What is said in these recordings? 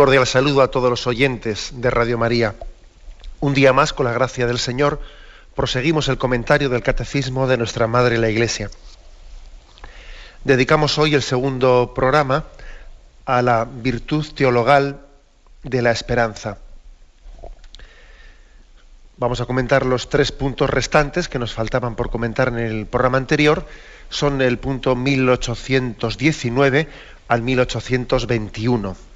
Cordial saludo a todos los oyentes de Radio María. Un día más, con la gracia del Señor, proseguimos el comentario del Catecismo de nuestra Madre la Iglesia. Dedicamos hoy el segundo programa a la virtud teologal de la esperanza. Vamos a comentar los tres puntos restantes que nos faltaban por comentar en el programa anterior. Son el punto 1819 al 1821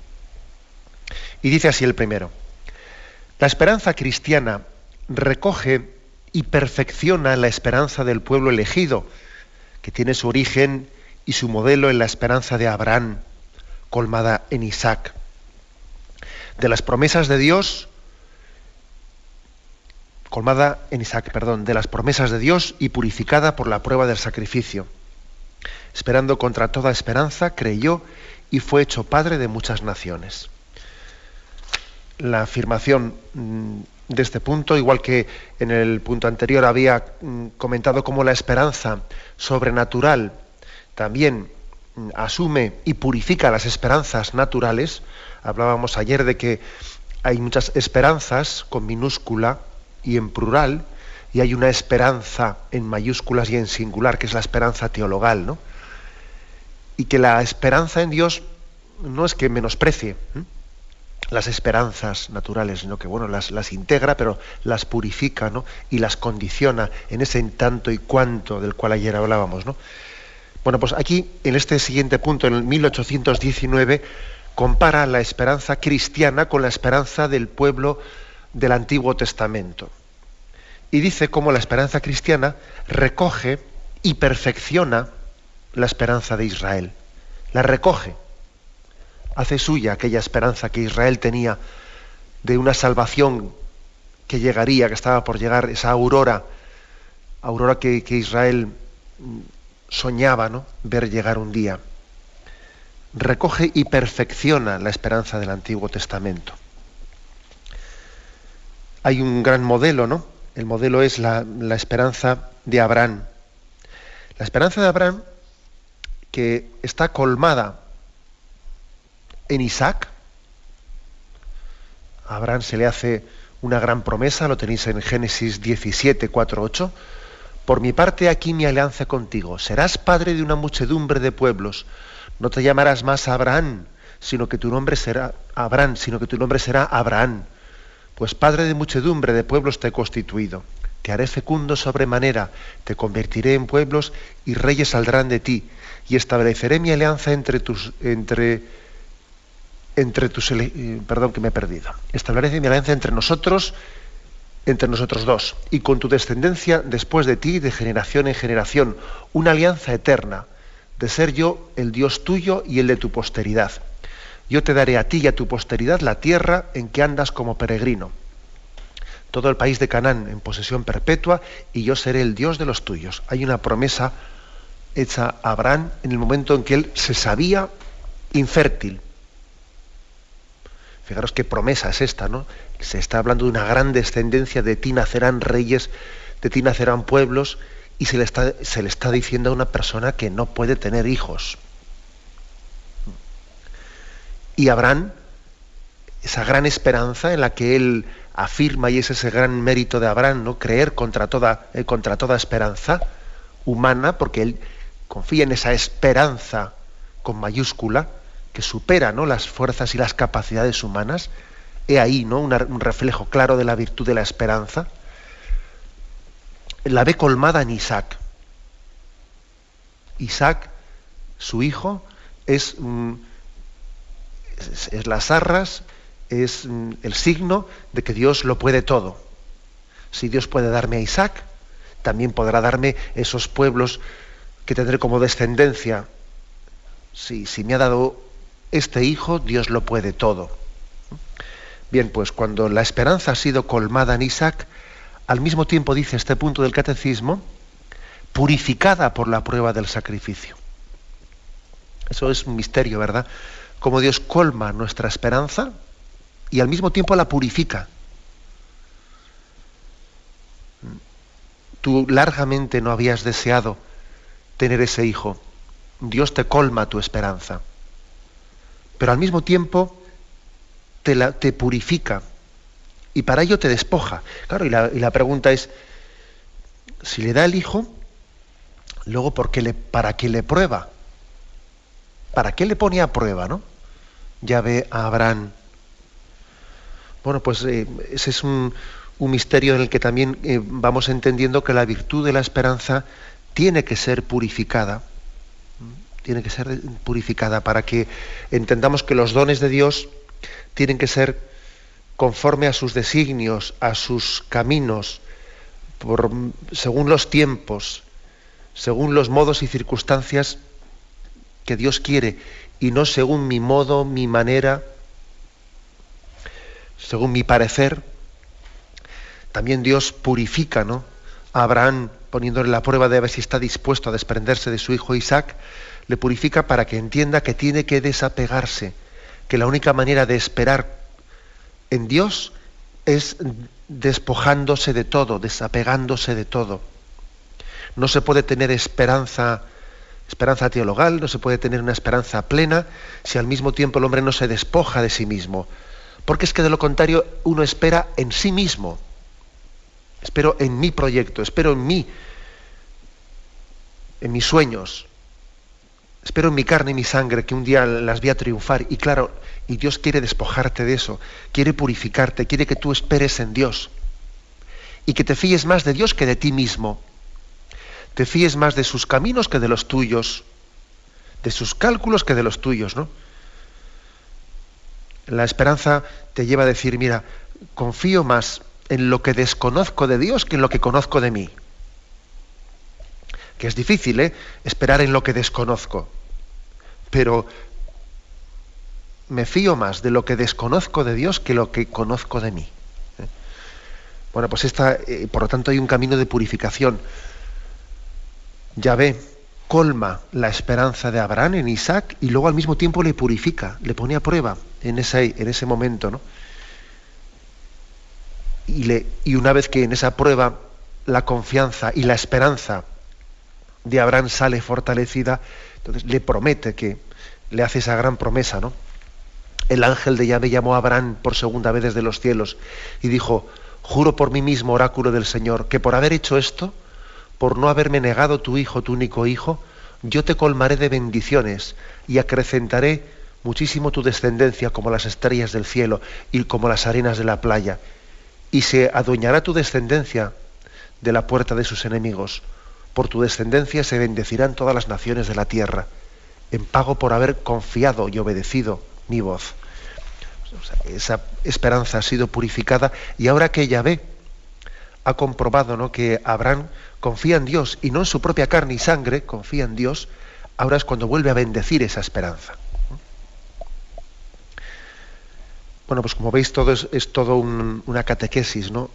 y dice así el primero. La esperanza cristiana recoge y perfecciona la esperanza del pueblo elegido, que tiene su origen y su modelo en la esperanza de Abraham, colmada en Isaac. De las promesas de Dios, colmada en Isaac, perdón, de las promesas de Dios y purificada por la prueba del sacrificio. Esperando contra toda esperanza, creyó y fue hecho padre de muchas naciones la afirmación mm, de este punto, igual que en el punto anterior había mm, comentado cómo la esperanza sobrenatural también mm, asume y purifica las esperanzas naturales. Hablábamos ayer de que hay muchas esperanzas con minúscula y en plural, y hay una esperanza en mayúsculas y en singular, que es la esperanza teologal, ¿no? Y que la esperanza en Dios no es que menosprecie, las esperanzas naturales, sino que bueno, las, las integra, pero las purifica ¿no? y las condiciona en ese tanto y cuanto del cual ayer hablábamos. ¿no? Bueno, pues aquí, en este siguiente punto, en el 1819, compara la esperanza cristiana con la esperanza del pueblo del Antiguo Testamento. Y dice cómo la esperanza cristiana recoge y perfecciona la esperanza de Israel. La recoge hace suya aquella esperanza que Israel tenía de una salvación que llegaría, que estaba por llegar, esa aurora, aurora que, Israel soñaba ¿no? ver llegar un día. Recoge y perfecciona la esperanza del Antiguo Testamento. Hay un gran modelo, ¿no? El modelo es la, la esperanza de Abraham. La esperanza de Abraham que está colmada en Isaac. A Abraham se le hace una gran promesa, lo tenéis en Génesis 17, 4, 8. Por mi parte aquí mi alianza contigo. Serás padre de una muchedumbre de pueblos. No te llamarás más Abraham, sino que tu nombre será Abraham, sino que tu nombre será Abraham. Pues padre de muchedumbre de pueblos te he constituido. Te haré fecundo sobremanera, te convertiré en pueblos y reyes saldrán de ti, y estableceré mi alianza entre tus entre entre tus eh, perdón que me he perdido. Establece mi alianza entre nosotros, entre nosotros dos, y con tu descendencia después de ti, de generación en generación, una alianza eterna, de ser yo el Dios tuyo y el de tu posteridad. Yo te daré a ti y a tu posteridad la tierra en que andas como peregrino. Todo el país de Canaán en posesión perpetua, y yo seré el Dios de los tuyos. Hay una promesa hecha a Abraham en el momento en que él se sabía infértil, Fijaros qué promesa es esta, ¿no? Se está hablando de una gran descendencia, de ti nacerán reyes, de ti nacerán pueblos, y se le está, se le está diciendo a una persona que no puede tener hijos. Y Abraham, esa gran esperanza en la que él afirma, y es ese gran mérito de Abraham, ¿no? creer contra toda, eh, contra toda esperanza humana, porque él confía en esa esperanza con mayúscula, que supera ¿no? las fuerzas y las capacidades humanas, he ahí ¿no? un reflejo claro de la virtud de la esperanza, la ve colmada en Isaac. Isaac, su hijo, es, mm, es, las arras es mm, el signo de que Dios lo puede todo. Si Dios puede darme a Isaac, también podrá darme esos pueblos que tendré como descendencia. Si, si me ha dado este hijo, Dios lo puede todo. Bien, pues cuando la esperanza ha sido colmada en Isaac, al mismo tiempo dice este punto del catecismo, purificada por la prueba del sacrificio. Eso es un misterio, ¿verdad? Como Dios colma nuestra esperanza y al mismo tiempo la purifica. Tú largamente no habías deseado tener ese hijo. Dios te colma tu esperanza. Pero al mismo tiempo te, la, te purifica y para ello te despoja. Claro, y la, pregunta es, si le da el hijo, luego ¿por qué le, ¿para qué le prueba? ¿Para qué le pone a prueba, no? Ya ve a Abraham. Bueno, pues eh, ese es un, un, misterio en el que también eh, vamos entendiendo que la virtud de la esperanza tiene que ser purificada. Tiene que ser purificada para que entendamos que los dones de Dios tienen que ser conforme a sus designios, a sus caminos, por, según los tiempos, según los modos y circunstancias que Dios quiere, y no según mi modo, mi manera, según mi parecer. También Dios purifica ¿no? a Abraham poniéndole la prueba de ver si está dispuesto a desprenderse de su hijo Isaac, le purifica para que entienda que tiene que desapegarse, que la única manera de esperar en Dios es despojándose de todo, desapegándose de todo. No se puede tener esperanza, esperanza teologal, no se puede tener una esperanza plena si al mismo tiempo el hombre no se despoja de sí mismo. Porque es que de lo contrario uno espera en sí mismo. Espero en mi proyecto, espero en mí, en mis sueños. Espero en mi carne y mi sangre que un día las voy a triunfar. Y claro, y Dios quiere despojarte de eso, quiere purificarte, quiere que tú esperes en Dios. Y que te fíes más de Dios que de ti mismo. Te fíes más de sus caminos que de los tuyos. De sus cálculos que de los tuyos, ¿no? La esperanza te lleva a decir, mira, confío más en lo que desconozco de Dios que en lo que conozco de mí que es difícil, ¿eh? Esperar en lo que desconozco. Pero me fío más de lo que desconozco de Dios que lo que conozco de mí. ¿eh? Bueno, pues esta, eh, por lo tanto, hay un camino de purificación. ve colma la esperanza de Abraham en Isaac y luego al mismo tiempo le purifica, le pone a prueba en ese, en ese momento, ¿no? Y, le, y una vez que en esa prueba la confianza y la esperanza de Abraham sale fortalecida, entonces le promete que le hace esa gran promesa, ¿no? El ángel de Yahvé llamó a Abraham por segunda vez desde los cielos y dijo, juro por mí mismo, oráculo del Señor, que por haber hecho esto, por no haberme negado tu hijo, tu único hijo, yo te colmaré de bendiciones y acrecentaré muchísimo tu descendencia como las estrellas del cielo y como las arenas de la playa. Y se adueñará tu descendencia de la puerta de sus enemigos por tu descendencia se bendecirán todas las naciones de la tierra, en pago por haber confiado y obedecido mi voz. esa esperanza ha sido purificada y ahora que Yahvé ha comprobado ¿no? que Abraham confía en Dios y no en su propia carne y sangre, confía en Dios, ahora es cuando vuelve a bendecir esa esperanza. Bueno, pues como veis, todo es, todo un, una catequesis ¿no?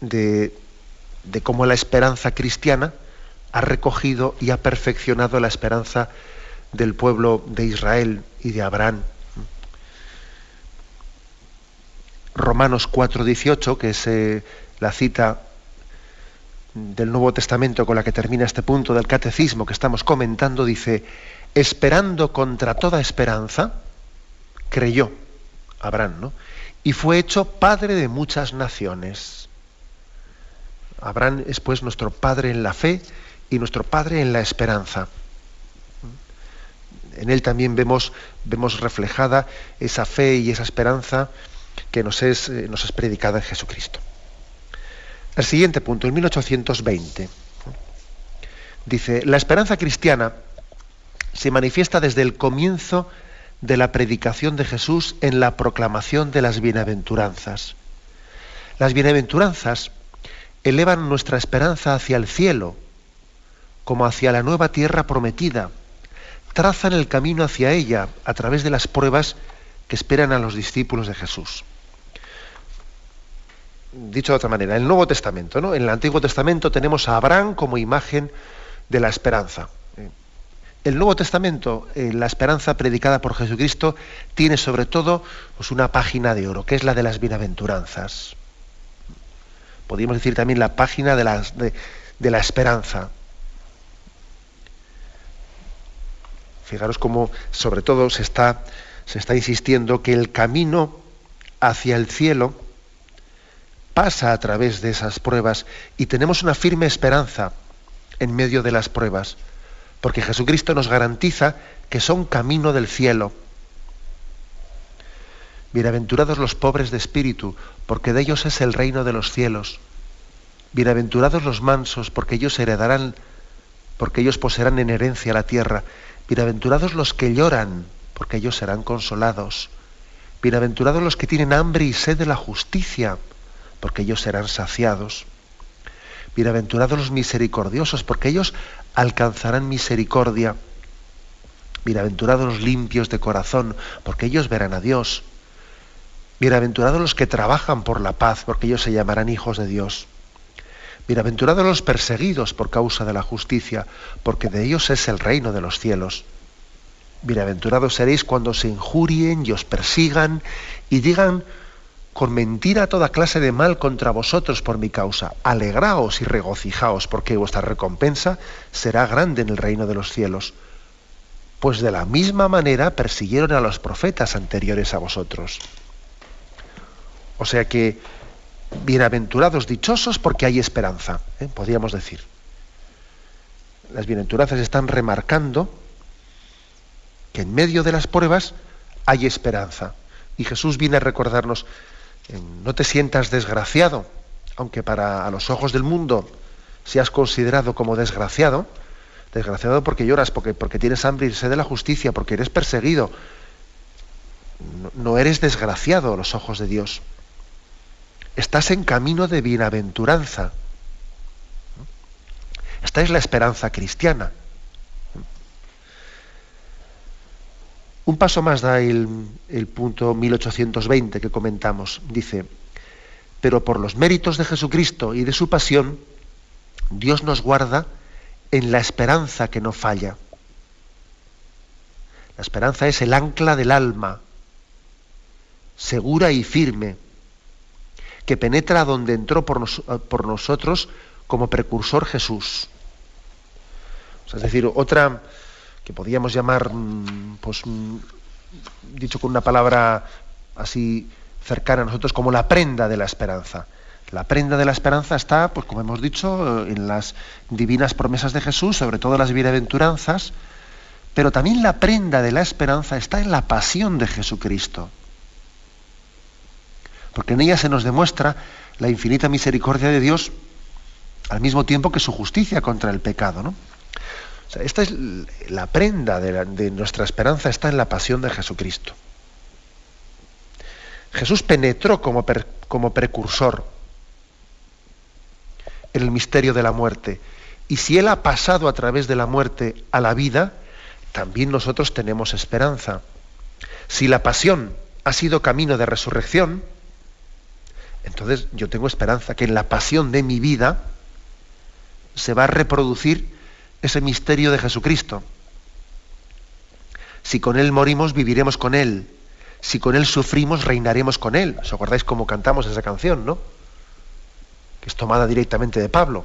de, de cómo la esperanza cristiana, ha recogido y ha perfeccionado la esperanza del pueblo de Israel y de Abraham. Romanos 4:18, que es eh, la cita del Nuevo Testamento con la que termina este punto del catecismo que estamos comentando, dice, esperando contra toda esperanza, creyó Abraham, ¿no? Y fue hecho padre de muchas naciones. Abraham es pues nuestro padre en la fe y nuestro Padre en la esperanza. En Él también vemos, vemos reflejada esa fe y esa esperanza que nos es, eh, nos es predicada en Jesucristo. El siguiente punto, en 1820, dice, la esperanza cristiana se manifiesta desde el comienzo de la predicación de Jesús en la proclamación de las bienaventuranzas. Las bienaventuranzas elevan nuestra esperanza hacia el cielo, como hacia la nueva tierra prometida, trazan el camino hacia ella a través de las pruebas que esperan a los discípulos de Jesús. Dicho de otra manera, el Nuevo Testamento, ¿no? En el Antiguo Testamento tenemos a Abraham como imagen de la esperanza. El Nuevo Testamento, eh, la esperanza predicada por Jesucristo, tiene sobre todo pues, una página de oro, que es la de las bienaventuranzas. Podríamos decir también la página de, de la esperanza. Fijaros cómo, sobre todo, se está, se está insistiendo que el camino hacia el cielo pasa a través de esas pruebas y tenemos una firme esperanza en medio de las pruebas, porque Jesucristo nos garantiza que son camino del cielo. Bienaventurados los pobres de espíritu, porque de ellos es el reino de los cielos. Bienaventurados los mansos, porque ellos heredarán, porque ellos poseerán en herencia la tierra. Bienaventurados los que lloran, porque ellos serán consolados. Bienaventurados los que tienen hambre y sed de la justicia, porque ellos serán saciados. Bienaventurados los misericordiosos, porque ellos alcanzarán misericordia. Bienaventurados los limpios de corazón, porque ellos verán a Dios. Bienaventurados los que trabajan por la paz, porque ellos se llamarán hijos de Dios. Bienaventurados los perseguidos por causa de la justicia, porque de ellos es el reino de los cielos. Bienaventurados seréis cuando se injurien y os persigan y digan con mentira toda clase de mal contra vosotros por mi causa. Alegraos y regocijaos, porque vuestra recompensa será grande en el reino de los cielos. Pues de la misma manera persiguieron a los profetas anteriores a vosotros. O sea que bienaventurados, dichosos, porque hay esperanza, ¿eh? podríamos decir. Las bienaventuranzas están remarcando que en medio de las pruebas hay esperanza. Y Jesús viene a recordarnos, no te sientas desgraciado, aunque para a los ojos del mundo seas considerado como desgraciado, desgraciado porque lloras, porque, porque tienes hambre y sed de la justicia, porque eres perseguido. No, no eres desgraciado a los ojos de Dios estás en camino de bienaventuranza. Esta es la esperanza cristiana. Un paso más da el, el, punto 1820 que comentamos. Dice, pero por los méritos de Jesucristo y de su pasión, Dios nos guarda en la esperanza que no falla. La esperanza es el ancla del alma, segura y firme que penetra donde entró por, por nosotros como precursor Jesús. Es decir, otra que podríamos llamar, mm, pues, mm, dicho con una palabra así cercana a nosotros, como la prenda de la esperanza. La prenda de la esperanza está, pues como hemos dicho, en las divinas promesas de Jesús, sobre todo las bienaventuranzas, pero también la prenda de la esperanza está en la pasión de Jesucristo porque en ella se nos demuestra la infinita misericordia de Dios al mismo tiempo que su justicia contra el pecado. ¿no? Esta es la prenda de, nuestra esperanza, está en la pasión de Jesucristo. Jesús penetró como, como precursor en el misterio de la muerte. Y si Él ha pasado a través de la muerte a la vida, también nosotros tenemos esperanza. Si la pasión ha sido camino de resurrección, entonces yo tengo esperanza que en la pasión de mi vida se va a reproducir ese misterio de Jesucristo. Si con Él morimos, viviremos con Él. Si con Él sufrimos, reinaremos con Él. ¿Os acordáis cómo cantamos esa canción, no? Que es tomada directamente de Pablo.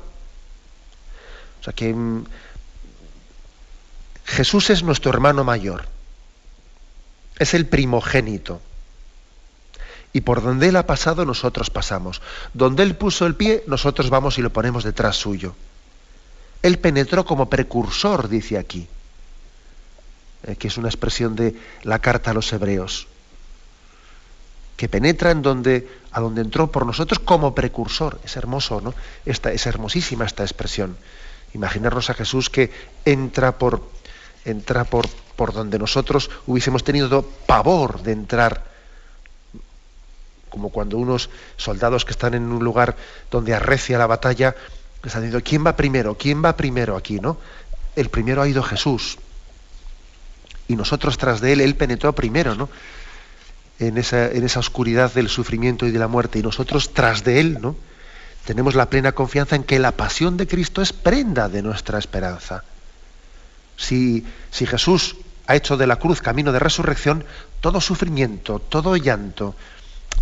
O sea que mmm, Jesús es nuestro hermano mayor. Es el primogénito y por donde Él ha pasado nosotros pasamos. Donde Él puso el pie, nosotros vamos y lo ponemos detrás suyo. Él penetró como precursor, dice aquí, eh, que es una expresión de la carta a los hebreos, que penetra en donde, a donde entró por nosotros como precursor. Es hermoso, ¿no? Esta, es hermosísima esta expresión. Imaginarnos a Jesús que entra por, entra por, por donde nosotros hubiésemos tenido pavor de entrar, como cuando unos soldados que están en un lugar donde arrecia la batalla, están diciendo, ¿quién va primero? ¿Quién va primero aquí? ¿no? El primero ha ido Jesús. Y nosotros tras de él, él penetró primero, ¿no? En esa, en esa oscuridad del sufrimiento y de la muerte. Y nosotros tras de él, ¿no? Tenemos la plena confianza en que la pasión de Cristo es prenda de nuestra esperanza. Si, si Jesús ha hecho de la cruz camino de resurrección, todo sufrimiento, todo llanto,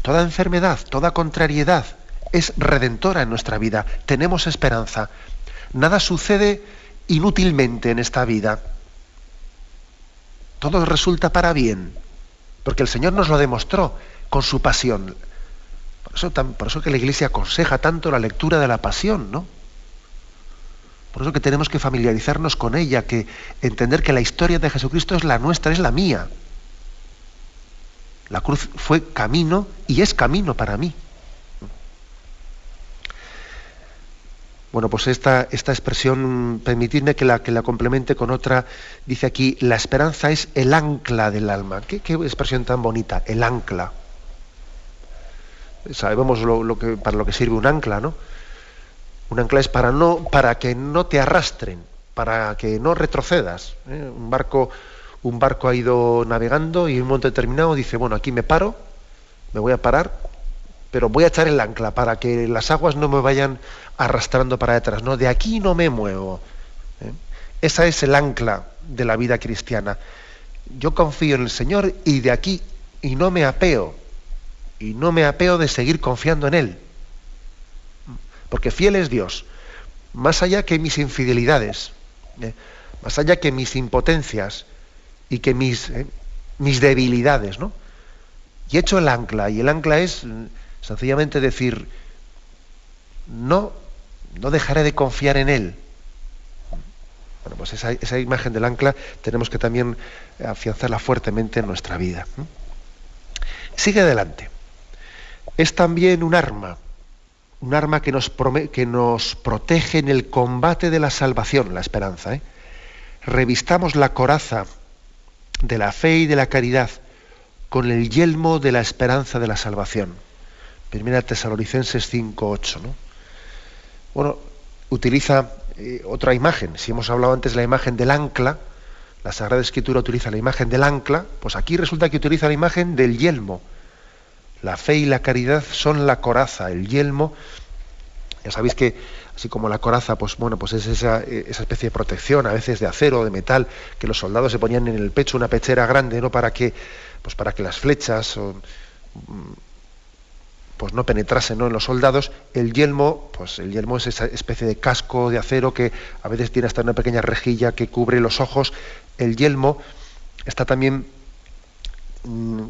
toda enfermedad, toda contrariedad es redentora en nuestra vida. Tenemos esperanza. Nada sucede inútilmente en esta vida. Todo resulta para bien, porque el Señor nos lo demostró con su pasión. Por eso, por eso que la Iglesia aconseja tanto la lectura de la pasión, ¿no? Por eso que tenemos que familiarizarnos con ella, que entender que la historia de Jesucristo es la nuestra, es la mía. La cruz fue camino y es camino para mí. Bueno, pues esta, esta expresión, permitidme que la, que la complemente con otra, dice aquí, la esperanza es el ancla del alma. ¿Qué, expresión tan bonita? El ancla. Sabemos lo, que, para lo que sirve un ancla, ¿no? Un ancla es para, no, para que no te arrastren, para que no retrocedas. ¿eh? Un, barco, un barco ha ido navegando y en un momento determinado dice, bueno, aquí me paro, me voy a parar, pero voy a echar el ancla para que las aguas no me vayan arrastrando para detrás. No, de aquí no me muevo. ¿eh? Esa es el ancla de la vida cristiana. Yo confío en el Señor y de aquí, y no me apeo, y no me apeo de seguir confiando en Él porque fiel es Dios, más allá que mis infidelidades, ¿eh? más allá que mis impotencias y que mis, ¿eh? mis debilidades, ¿no? Y he hecho el ancla, y el ancla es mm, sencillamente decir, no, no dejaré de confiar en Él. Bueno, pues esa, esa imagen del ancla tenemos que también afianzarla fuertemente en nuestra vida. Sigue adelante. Es también un arma un arma que nos, que nos, protege en el combate de la salvación, la esperanza. ¿eh? Revistamos la coraza de la fe y de la caridad con el yelmo de la esperanza de la salvación. Primera Tesalonicenses 5.8. ¿no? Bueno, utiliza eh, otra imagen. Si hemos hablado antes de la imagen del ancla, la Sagrada Escritura utiliza la imagen del ancla, pues aquí resulta que utiliza la imagen del yelmo la fe y la caridad son la coraza, el yelmo. Ya sabéis que así como la coraza, pues bueno, pues es esa, especie de protección, a veces de acero de metal, que los soldados se ponían en el pecho, una pechera grande, ¿no? Para que, pues para que las flechas pues no penetrasen en los soldados. El yelmo, pues el yelmo es esa especie de casco de acero que a veces tiene hasta una pequeña rejilla que cubre los ojos. El yelmo está también mm,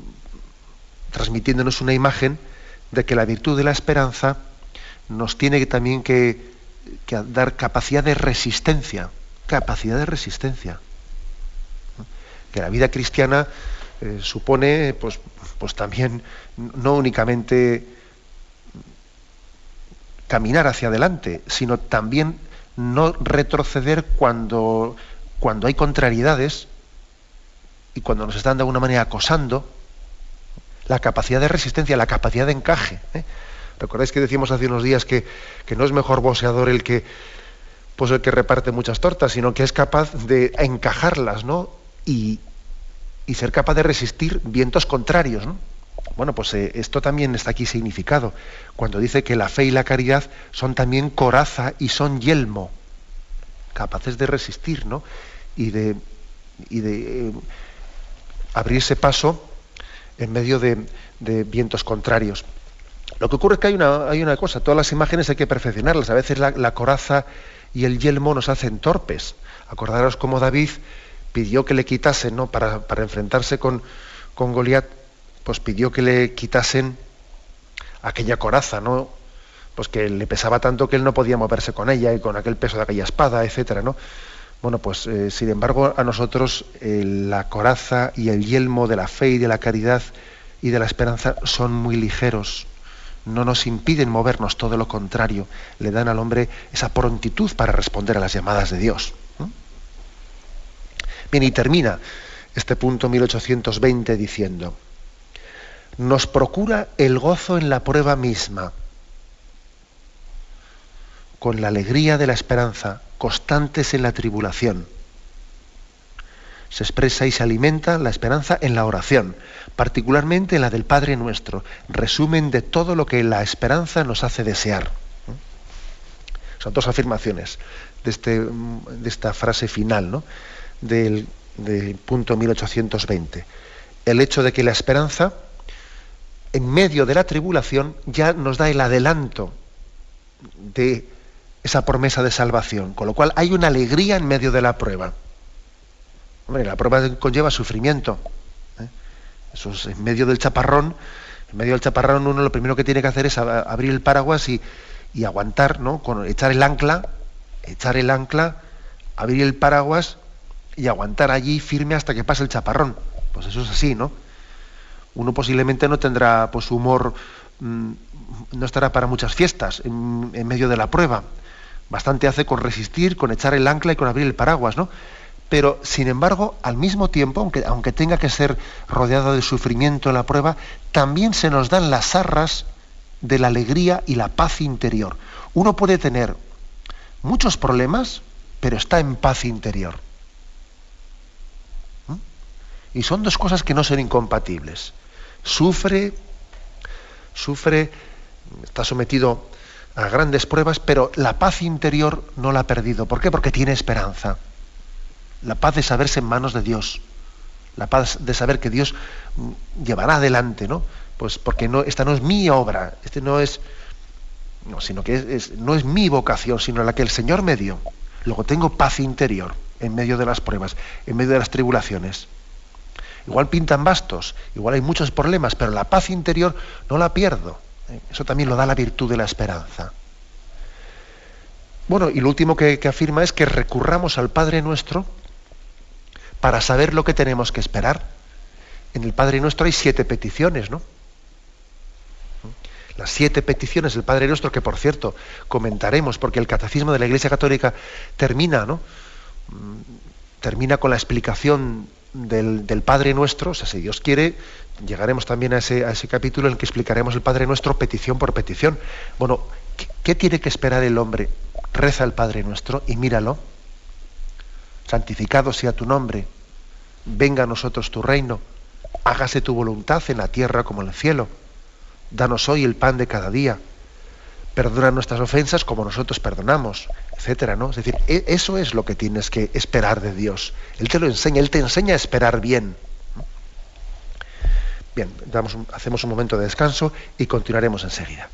transmitiéndonos una imagen de que la virtud de la esperanza nos tiene también que, dar capacidad de resistencia, capacidad de resistencia. Que la vida cristiana eh, supone, pues, pues también no únicamente caminar hacia adelante, sino también no retroceder cuando, cuando hay contrariedades y cuando nos están de alguna manera acosando, la capacidad de resistencia, la capacidad de encaje. ¿eh? ¿Recordáis que decíamos hace unos días que, no es mejor boxeador el que, pues el que reparte muchas tortas, sino que es capaz de encajarlas, ¿no? Y, ser capaz de resistir vientos contrarios, Bueno, pues eh, esto también está aquí significado, cuando dice que la fe y la caridad son también coraza y son yelmo, capaces de resistir, ¿no? Y de, y de eh, abrirse paso en medio de, vientos contrarios. Lo que ocurre es que hay una, hay una, cosa, todas las imágenes hay que perfeccionarlas. A veces la, coraza y el yelmo nos hacen torpes. Acordaros cómo David pidió que le quitasen, ¿no? Para, enfrentarse con, con Goliat, pues pidió que le quitasen aquella coraza, ¿no? Pues que le pesaba tanto que él no podía moverse con ella y con aquel peso de aquella espada, etcétera, ¿no? Bueno, pues eh, sin embargo a nosotros eh, la coraza y el yelmo de la fe y de la caridad y de la esperanza son muy ligeros. No nos impiden movernos, todo lo contrario, le dan al hombre esa prontitud para responder a las llamadas de Dios. Bien, y termina este punto 1820 diciendo, nos procura el gozo en la prueba misma, con la alegría de la esperanza, constantes en la tribulación. Se expresa y se alimenta la esperanza en la oración, particularmente en la del Padre Nuestro, resumen de todo lo que la esperanza nos hace desear. Son dos afirmaciones de, este, de esta frase final ¿no? del, punto 1820. El hecho de que la esperanza en medio de la tribulación ya nos da el adelanto de esa promesa de salvación, con lo cual hay una alegría en medio de la prueba. La prueba conlleva sufrimiento. Eso es en medio del chaparrón. En medio del chaparrón uno lo primero que tiene que hacer es abrir el paraguas y, aguantar, ¿no? Con echar el ancla, echar el ancla, abrir el paraguas y aguantar allí firme hasta que pase el chaparrón. Pues eso es así, ¿no? uno posiblemente no tendrá pues humor, mm, no estará para muchas fiestas en, medio de la prueba. Bastante hace con resistir, con echar el ancla y con abrir el paraguas, ¿no? Pero, sin embargo, al mismo tiempo, aunque, tenga que ser rodeado de sufrimiento en la prueba, también se nos dan las arras de la alegría y la paz interior. Uno puede tener muchos problemas, pero está en paz interior. ¿Mm? Y son dos cosas que no son incompatibles sufre, sufre, está sometido a grandes pruebas, pero la paz interior no la ha perdido. ¿Por qué? Porque tiene esperanza. La paz de saberse en manos de Dios. La paz de saber que Dios llevará adelante, ¿no? Pues porque no, esta no es mi obra, este no es, no, sino que no es mi vocación, sino la que el Señor me dio. Luego tengo paz interior en medio de las pruebas, en medio de las tribulaciones. Igual pintan bastos, igual hay muchos problemas, pero la paz interior no la pierdo. ¿eh? Eso también lo da la virtud de la esperanza. Bueno, y lo último que, afirma es que recurramos al Padre nuestro para saber lo que tenemos que esperar. En el Padre nuestro hay siete peticiones, ¿no? Las siete peticiones del Padre nuestro, que por cierto comentaremos, porque el catecismo de la Iglesia Católica termina, ¿no? Mm, termina con la explicación del, Padre Nuestro, o sea, si Dios quiere, llegaremos también a ese, a ese, capítulo en el que explicaremos el Padre Nuestro petición por petición. Bueno, ¿qué, tiene que esperar el hombre? Reza el Padre Nuestro y míralo. Santificado sea tu nombre, venga a nosotros tu reino, hágase tu voluntad en la tierra como en el cielo. Danos hoy el pan de cada día perdona nuestras ofensas como nosotros perdonamos, etcétera, ¿no? Es decir, e, eso es lo que tienes que esperar de Dios. Él te lo enseña, Él te enseña a esperar bien. Bien, hacemos un momento de descanso y continuaremos enseguida.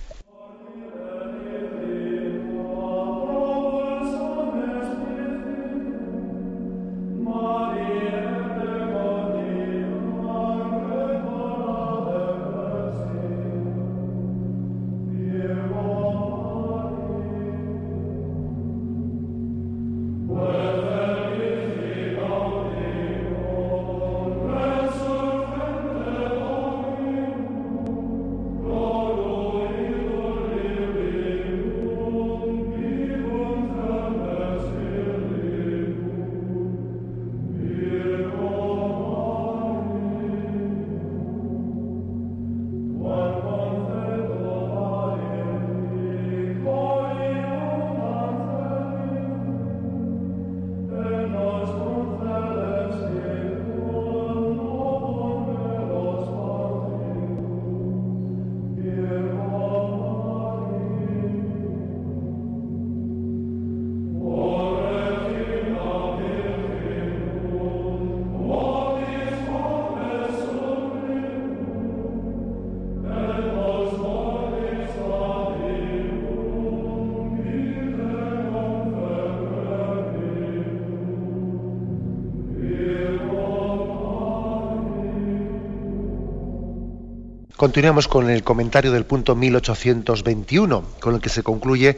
Continuamos con el comentario del punto 1821, con el que se concluye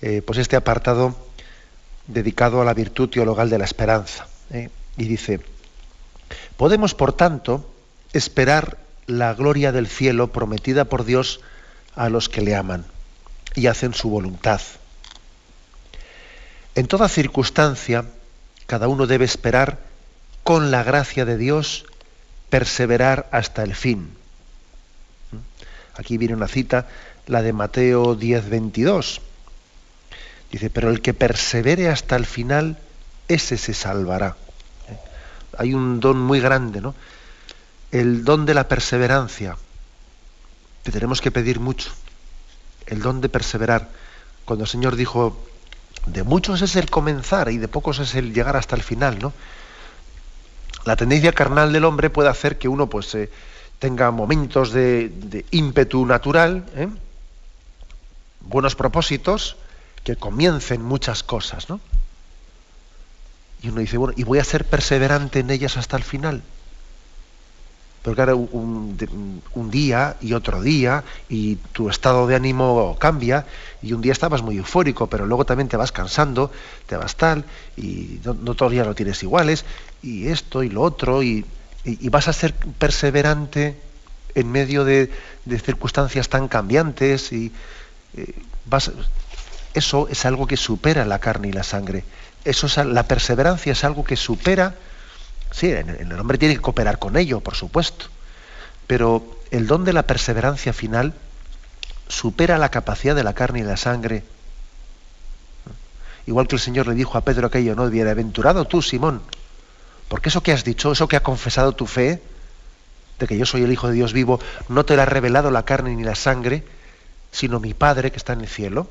eh, pues este apartado dedicado a la virtud teologal de la esperanza. ¿eh? Y dice, podemos, por tanto, esperar la gloria del cielo prometida por Dios a los que le aman y hacen su voluntad. En toda circunstancia, cada uno debe esperar con la gracia de Dios, perseverar hasta el fin. Aquí viene una cita, la de Mateo 10, 22. Dice, pero el que persevere hasta el final, ese se salvará. Hay un don muy grande, ¿no? El don de la perseverancia, que tenemos que pedir mucho. El don de perseverar. Cuando el Señor dijo, de muchos es el comenzar y de pocos es el llegar hasta el final, ¿no? La tendencia carnal del hombre puede hacer que uno pues eh, tenga momentos de, ímpetu natural, ¿eh? buenos propósitos, que comiencen muchas cosas, ¿no? Y uno dice, bueno, y voy a ser perseverante en ellas hasta el final. Pero claro, un, día y otro día, y tu estado de ánimo cambia, y un día estabas muy eufórico, pero luego también te vas cansando, te vas tal, y no, todos los días lo tienes iguales, y esto y lo otro, y, vas a ser perseverante en medio de, circunstancias tan cambiantes, y eh, eso es algo que supera la carne y la sangre. Eso es, la perseverancia es algo que supera Sí, el hombre tiene que cooperar con ello, por supuesto. Pero el don de la perseverancia final supera la capacidad de la carne y la sangre. Igual que el Señor le dijo a Pedro aquello, ¿no? Bienaventurado tú, Simón, porque eso que has dicho, eso que ha confesado tu fe, de que yo soy el Hijo de Dios vivo, no te lo ha revelado la carne ni la sangre, sino mi Padre que está en el cielo.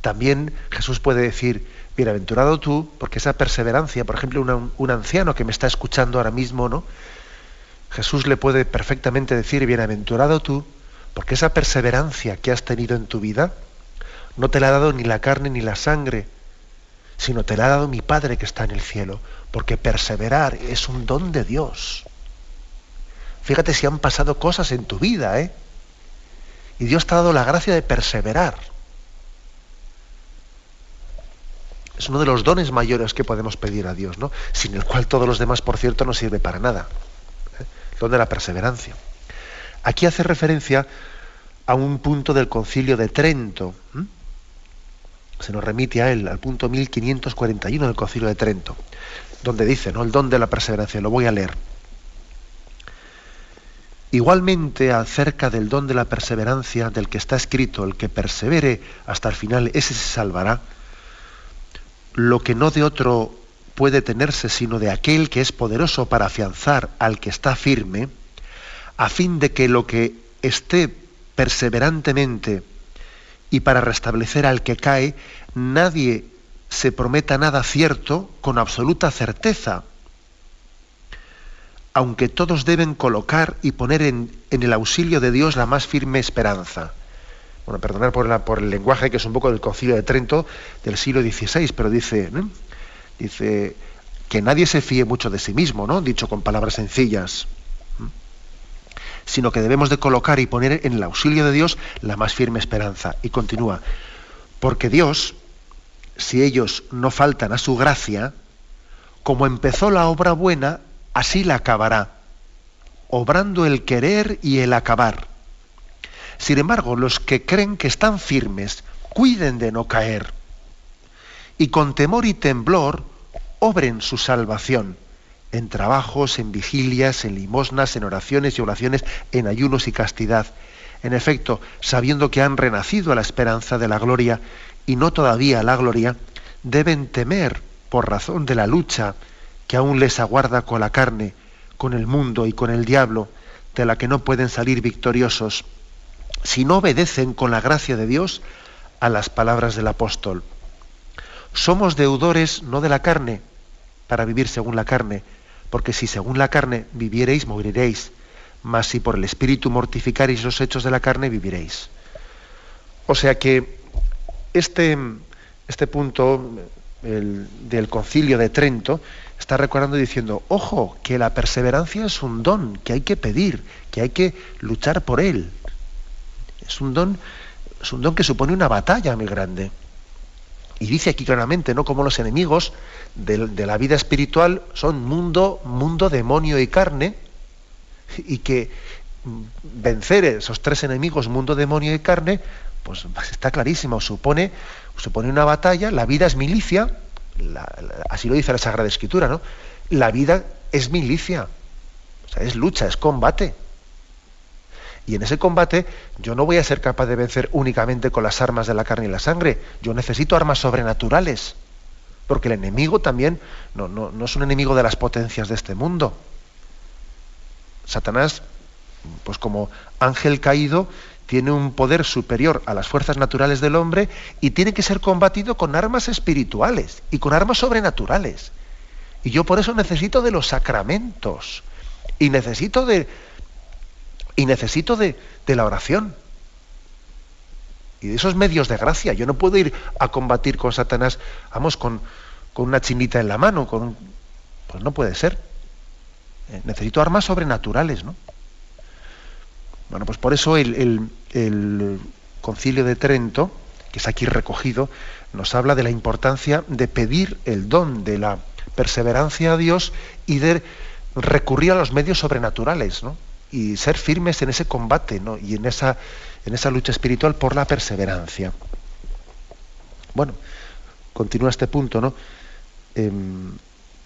También Jesús puede decir, bienaventurado tú, porque esa perseverancia, por ejemplo, un anciano que me está escuchando ahora mismo, ¿no? Jesús le puede perfectamente decir, bienaventurado tú, porque esa perseverancia que has tenido en tu vida no te la ha dado ni la carne ni la sangre, sino te la ha dado mi Padre que está en el cielo, porque perseverar es un don de Dios. Fíjate si han pasado cosas en tu vida, ¿eh? Y Dios te ha dado la gracia de perseverar. Es uno de los dones mayores que podemos pedir a Dios, ¿no? Sin el cual todos los demás, por cierto, no sirve para nada. ¿eh? Don de la perseverancia. Aquí hace referencia a un punto del concilio de Trento. Se nos remite a él, al punto 1541 del concilio de Trento, donde dice, ¿no? El don de la perseverancia. Lo voy a leer. Igualmente acerca del don de la perseverancia del que está escrito, el que persevere hasta el final, ese se salvará lo que no de otro puede tenerse, sino de aquel que es poderoso para afianzar al que está firme, a fin de que lo que esté perseverantemente y para restablecer al que cae, nadie se prometa nada cierto con absoluta certeza, aunque todos deben colocar y poner en, el auxilio de Dios la más firme esperanza. Bueno, perdonar por, el lenguaje que es un poco del concilio de Trento del siglo XVI, pero dice, dice que nadie se fíe mucho de sí mismo, ¿no? Dicho con palabras sencillas, sino que debemos de colocar y poner en el auxilio de Dios la más firme esperanza. Y continúa, porque Dios, si ellos no faltan a su gracia, como empezó la obra buena, así la acabará, obrando el querer y el acabar. Sin embargo, los que creen que están firmes, cuiden de no caer. Y con temor y temblor, obren su salvación en trabajos, en vigilias, en limosnas, en oraciones y oraciones, en ayunos y castidad. En efecto, sabiendo que han renacido a la esperanza de la gloria y no todavía a la gloria, deben temer por razón de la lucha que aún les aguarda con la carne, con el mundo y con el diablo, de la que no pueden salir victoriosos si no obedecen con la gracia de Dios a las palabras del apóstol. Somos deudores no de la carne, para vivir según la carne, porque si según la carne viviereis, moriréis, mas si por el Espíritu mortificareis los hechos de la carne, viviréis. O sea que este, este punto del concilio de Trento está recordando diciendo, ojo, que la perseverancia es un don que hay que pedir, que hay que luchar por él. Es un don, es un don que supone una batalla muy grande. Y dice aquí claramente, ¿no? Como los enemigos de, la vida espiritual son mundo, mundo, demonio y carne, y que vencer esos tres enemigos, mundo, demonio y carne, pues está clarísimo, supone, supone una batalla, la vida es milicia, así lo dice la Sagrada Escritura, ¿no? La vida es milicia, o sea, es lucha, es combate. Y en ese combate yo no voy a ser capaz de vencer únicamente con las armas de la carne y la sangre, yo necesito armas sobrenaturales, porque el enemigo también no, no es un enemigo de las potencias de este mundo. Satanás, pues como ángel caído, tiene un poder superior a las fuerzas naturales del hombre y tiene que ser combatido con armas espirituales y con armas sobrenaturales. Y yo por eso necesito de los sacramentos y necesito de y necesito de, la oración y de esos medios de gracia. Yo no puedo ir a combatir con Satanás, vamos, con, con una chinita en la mano, pues no puede ser. Eh, necesito armas sobrenaturales, ¿no? Bueno, pues por eso el, concilio de Trento, que es aquí recogido, nos habla de la importancia de pedir el don de la perseverancia a Dios y de recurrir a los medios sobrenaturales, ¿no? Y ser firmes en ese combate, ¿no? Y en esa, en esa lucha espiritual por la perseverancia. Bueno, continúa este punto, ¿no? Em,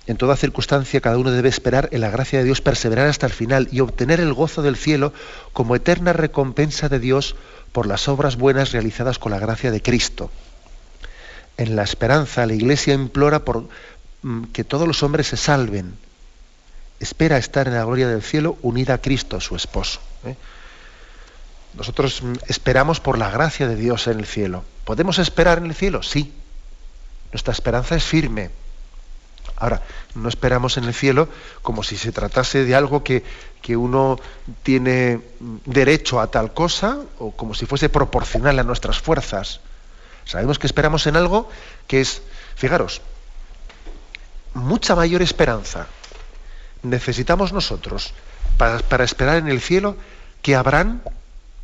en toda circunstancia cada uno debe esperar en la gracia de Dios, perseverar hasta el final y obtener el gozo del cielo como eterna recompensa de Dios por las obras buenas realizadas con la gracia de Cristo. En la esperanza la Iglesia implora por mm, que todos los hombres se salven. Espera estar en la gloria del cielo unida a Cristo, su esposo. ¿eh? Nosotros mm, esperamos por la gracia de Dios en el cielo. ¿Podemos esperar en el cielo? Sí. Nuestra esperanza es firme Ahora, no esperamos en el cielo como si se tratase de algo que, uno tiene derecho a tal cosa o como si fuese proporcional a nuestras fuerzas. Sabemos que esperamos en algo que es, fijaros, mucha mayor esperanza necesitamos nosotros para, esperar en el cielo que Abraham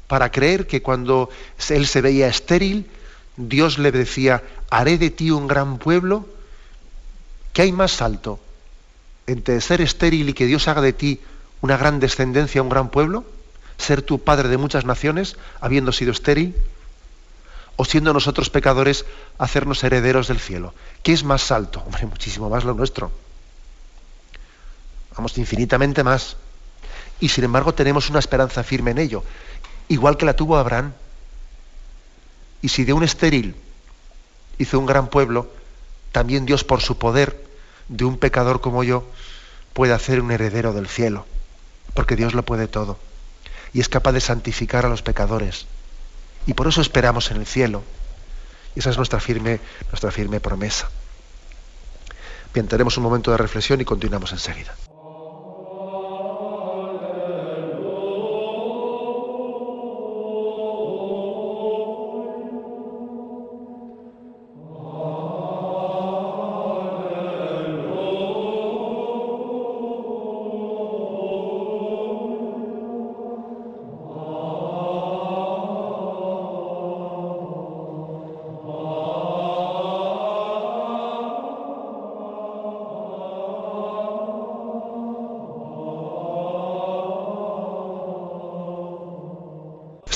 para creer que cuando él se veía estéril, Dios le decía, haré de ti un gran pueblo ¿Qué hay más alto entre ser estéril y que Dios haga de ti una gran descendencia, un gran pueblo? ¿Ser tu padre de muchas naciones, habiendo sido estéril? ¿O siendo nosotros pecadores, hacernos herederos del cielo? ¿Qué es más alto? Hombre, muchísimo más lo nuestro. Vamos, infinitamente más. Y sin embargo tenemos una esperanza firme en ello, igual que la tuvo Abraham. Y si de un estéril hizo un gran pueblo, también Dios por su poder de un pecador como yo puede hacer un heredero del cielo, porque Dios lo puede todo y es capaz de santificar a los pecadores. Y por eso esperamos en el cielo. esa es nuestra firme, nuestra firme promesa. Bien, tenemos un momento de reflexión y continuamos enseguida.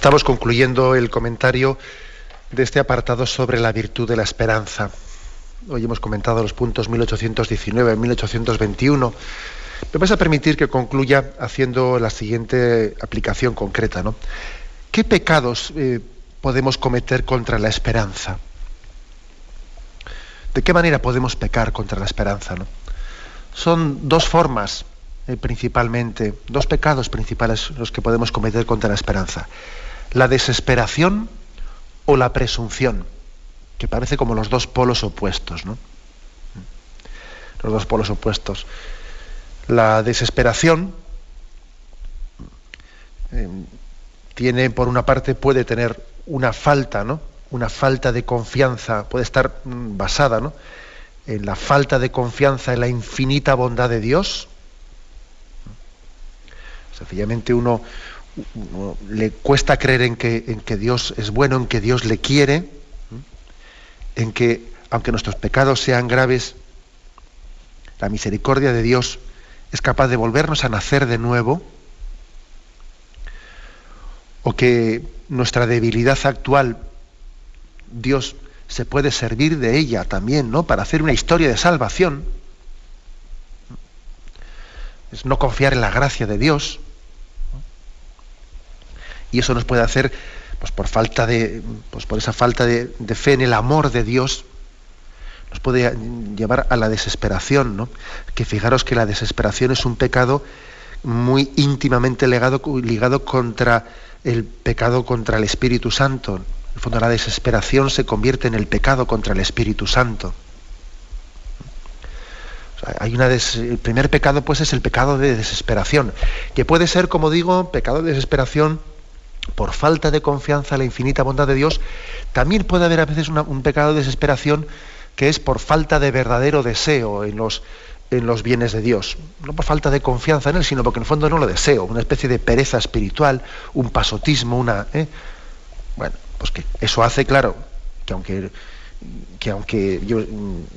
Estamos concluyendo el comentario de este apartado sobre la virtud de la esperanza. Hoy hemos comentado los puntos 1819 y 1821. Me vas a permitir que concluya haciendo la siguiente aplicación concreta. ¿no? ¿Qué pecados eh, podemos cometer contra la esperanza? ¿De qué manera podemos pecar contra la esperanza? Son dos formas, eh, principalmente, dos pecados principales los que podemos cometer contra la esperanza la desesperación o la presunción, que parece como los dos polos opuestos, ¿no? Los dos polos opuestos. La desesperación eh, tiene, por una parte, puede tener una falta, ¿no? Una falta de confianza, puede estar mm, basada, ¿no? En la falta de confianza en la infinita bondad de Dios. Sencillamente uno, le cuesta creer en que, en que Dios es bueno, en que Dios le quiere, en que aunque nuestros pecados sean graves, la misericordia de Dios es capaz de volvernos a nacer de nuevo, o que nuestra debilidad actual, Dios se puede servir de ella también, ¿no? Para hacer una historia de salvación. Es no confiar en la gracia de Dios. Y eso nos puede hacer, pues por falta de, pues por esa falta de, fe en el amor de Dios, nos puede llevar a la desesperación, ¿no? Que fijaros que la desesperación es un pecado muy íntimamente ligado, ligado contra el pecado contra el Espíritu Santo. En el fondo la desesperación se convierte en el pecado contra el Espíritu Santo. hay una el primer pecado pues es el pecado de desesperación, que puede ser, como digo, pecado de desesperación por falta de confianza en la infinita bondad de Dios. También puede haber a veces un pecado de desesperación que es por falta de verdadero deseo en los, en los bienes de Dios. No por falta de confianza en Él, sino porque en el fondo no lo deseo, una especie de pereza espiritual, un pasotismo, una... ¿eh? Bueno, pues que eso hace, claro, que aunque, que aunque yo,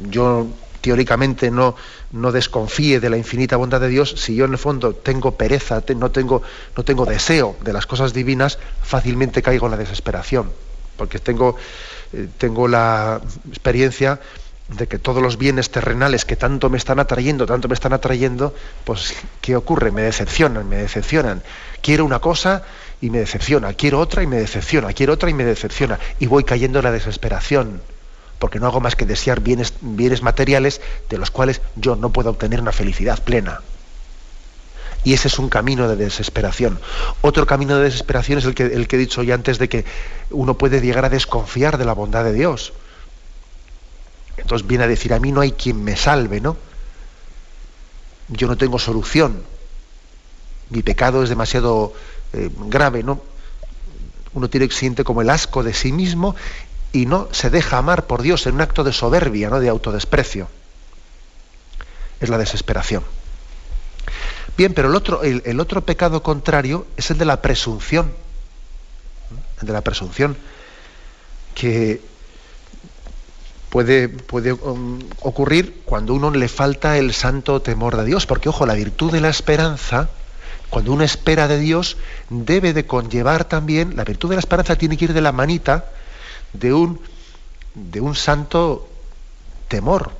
yo teóricamente no, no desconfíe de la infinita bondad de Dios, si yo en el fondo tengo pereza, no, tengo, no tengo deseo de las cosas divinas, fácilmente caigo en la desesperación, porque tengo, eh, tengo la experiencia de que todos los bienes terrenales que tanto me están atrayendo, tanto me están atrayendo, pues ¿qué ocurre? Me decepcionan, me decepcionan. Quiero una cosa y me decepciona, quiero otra y me decepciona, quiero otra y me decepciona. Y voy cayendo en la desesperación, porque no hago más que desear bienes, materiales de los cuales yo no puedo obtener una felicidad plena. Y ese es un camino de desesperación. Otro camino de desesperación es el que, el que he dicho ya antes de que uno puede llegar a desconfiar de la bondad de Dios entonces viene a decir, a mí no hay quien me salve, ¿no? Yo no tengo solución. Mi pecado es demasiado eh, grave, ¿no? Uno tiene siente como el asco de sí mismo y no se deja amar por Dios en un acto de soberbia, ¿no? De autodesprecio. Es la desesperación. Bien, pero el otro, el otro pecado contrario es el de la presunción. El de la presunción. Que puede, puede um, ocurrir cuando uno le falta el santo temor de Dios, porque ojo, la virtud de la esperanza, cuando uno espera de Dios, debe de conllevar también, la virtud de la esperanza tiene que ir de la manita de un, de un santo temor,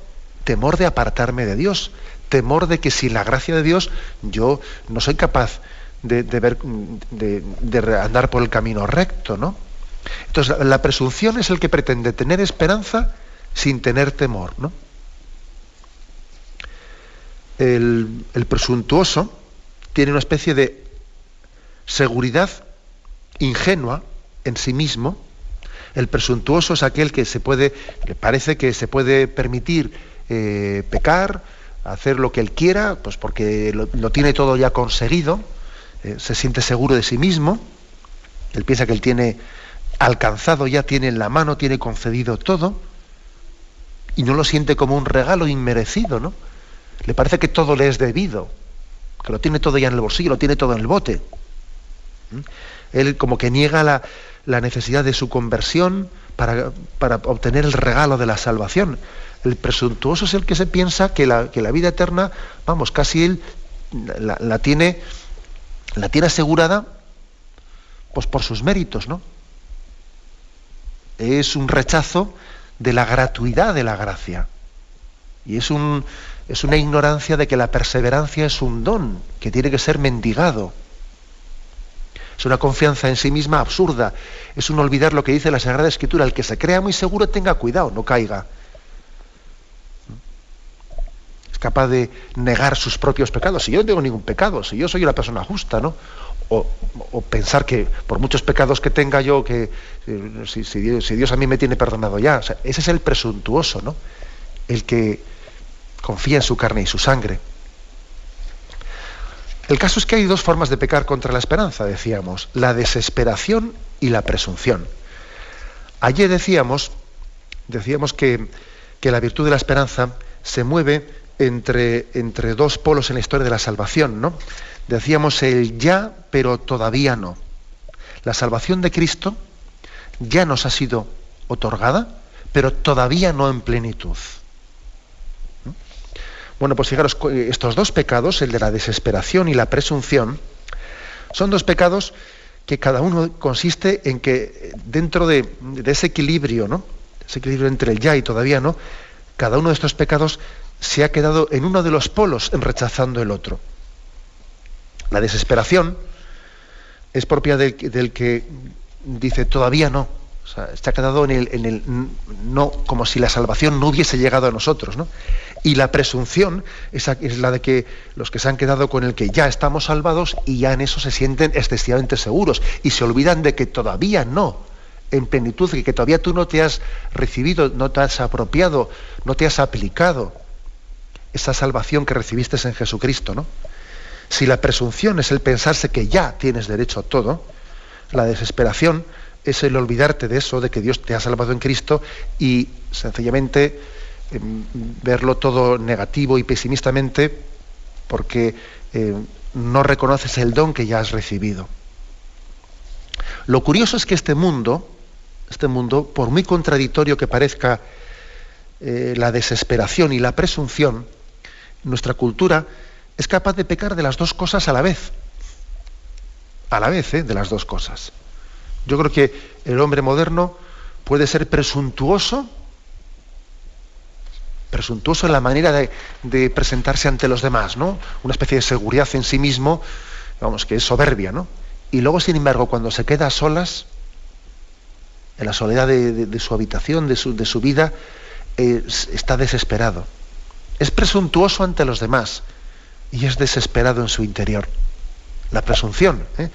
temor de apartarme de Dios, temor de que sin la gracia de Dios yo no soy capaz de, ver, de, de andar por el camino recto, ¿no? Entonces, la presunción es el que pretende tener esperanza sin tener temor. ¿no? El, presuntuoso tiene una especie de seguridad ingenua en sí mismo. El presuntuoso es aquel que se puede, le parece que se puede permitir eh, pecar, hacer lo que él quiera, pues porque lo, tiene todo ya conseguido, eh, se siente seguro de sí mismo, él piensa que él tiene alcanzado, ya tiene en la mano, tiene concedido todo y no lo siente como un regalo inmerecido, ¿no? Le parece que todo le es debido, que lo tiene todo ya en el bolsillo, lo tiene todo en el bote. ¿Mm? Él como que niega la, necesidad de su conversión para, obtener el regalo de la salvación. El presuntuoso es el que se piensa que la, que la vida eterna, vamos, casi él la, tiene, la tiene asegurada pues por sus méritos, ¿no? Es un rechazo de la gratuidad de la gracia. Y es, un, es una ignorancia de que la perseverancia es un don que tiene que ser mendigado. Es una confianza en sí misma absurda. Es un olvidar lo que dice la Sagrada Escritura. El que se crea muy seguro tenga cuidado, no caiga. Es capaz de negar sus propios pecados. Si yo no tengo ningún pecado, si yo soy una persona justa, ¿no? o, pensar que por muchos pecados que tenga yo, que eh, si, Dios, a mí me tiene perdonado ya. ese es el presuntuoso, ¿no? El que confía en su carne y su sangre. El caso es que hay dos formas de pecar contra la esperanza, decíamos, la desesperación y la presunción. Ayer decíamos, decíamos que, que la virtud de la esperanza se mueve entre, entre dos polos en la historia de la salvación, ¿no? decíamos el ya, pero todavía no. La salvación de Cristo ya nos ha sido otorgada, pero todavía no en plenitud. Bueno, pues fijaros, estos dos pecados, el de la desesperación y la presunción, son dos pecados que cada uno consiste en que dentro de, ese equilibrio, ¿no? ese equilibrio entre el ya y todavía no, cada uno de estos pecados se ha quedado en uno de los polos rechazando el otro. La desesperación es propia del, que dice todavía no. O sea, se ha quedado en el, en el, no, como si la salvación no hubiese llegado a nosotros. ¿no? Y la presunción es, la de que los que se han quedado con el que ya estamos salvados y ya en eso se sienten excesivamente seguros y se olvidan de que todavía no, en plenitud, que todavía tú no te has recibido, no te has apropiado, no te has aplicado esa salvación que recibiste en Jesucristo. ¿no? Si la presunción es el pensarse que ya tienes derecho a todo, la desesperación es el olvidarte de eso, de que Dios te ha salvado en Cristo y sencillamente verlo todo negativo y pesimistamente porque eh, no reconoces el don que ya has recibido. Lo curioso es que este mundo, este mundo, por muy contradictorio que parezca eh, la desesperación y la presunción, nuestra cultura es capaz de pecar de las dos cosas a la vez. A la vez, ¿eh? de las dos cosas. Yo creo que el hombre moderno puede ser presuntuoso presuntuoso en la manera de, presentarse ante los demás, ¿no? Una especie de seguridad en sí mismo, vamos, que es soberbia, ¿no? Y luego, sin embargo, cuando se queda a solas, en la soledad de, su habitación, de su, vida, está desesperado. Es presuntuoso ante los demás y es desesperado en su interior. La presunción. ¿eh?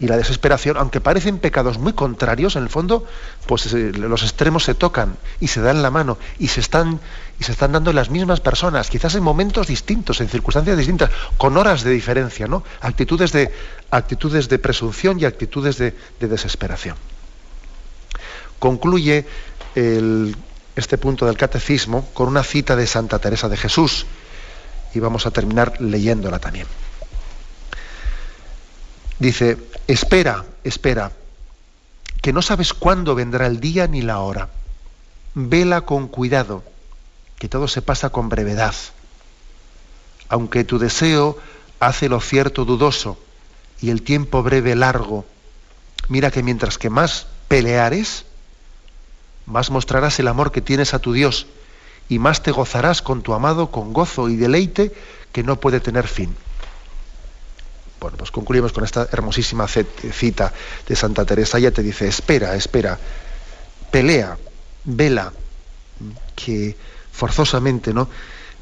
Y la desesperación, aunque parecen pecados muy contrarios, en el fondo, pues eh, los extremos se tocan y se dan la mano y se están y se están dando las mismas personas, quizás en momentos distintos, en circunstancias distintas, con horas de diferencia, ¿no? Actitudes de actitudes de presunción y actitudes de, desesperación. Concluye este punto del catecismo con una cita de Santa Teresa de Jesús y vamos a terminar leyéndola también. Dice, espera, espera, que no sabes cuándo vendrá el día ni la hora. Vela con cuidado, que todo se pasa con brevedad. Aunque tu deseo hace lo cierto dudoso y el tiempo breve largo, mira que mientras que más peleares, más mostrarás el amor que tienes a tu Dios y más te gozarás con tu amado con gozo y deleite que no puede tener fin. Bueno, pues concluimos con esta hermosísima cita de Santa Teresa. Ella te dice, espera, espera, pelea, vela, que forzosamente, ¿no?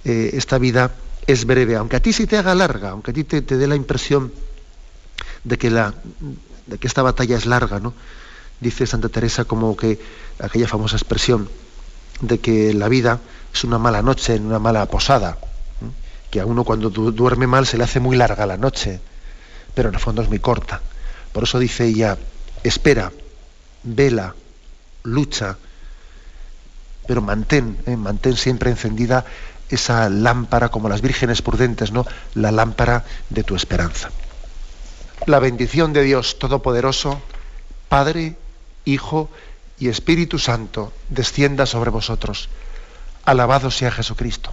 Eh, esta vida es breve, aunque a ti sí te haga larga, aunque a ti te, dé la impresión de que, la, de que esta batalla es larga, ¿no? Dice Santa Teresa como que aquella famosa expresión de que la vida es una mala noche en una mala posada, que a uno cuando duerme mal se le hace muy larga la noche pero en el fondo es muy corta. Por eso dice ella, espera, vela, lucha, pero mantén, eh, mantén siempre encendida esa lámpara, como las vírgenes prudentes, ¿no? La lámpara de tu esperanza. La bendición de Dios Todopoderoso, Padre, Hijo y Espíritu Santo, descienda sobre vosotros. Alabado sea Jesucristo.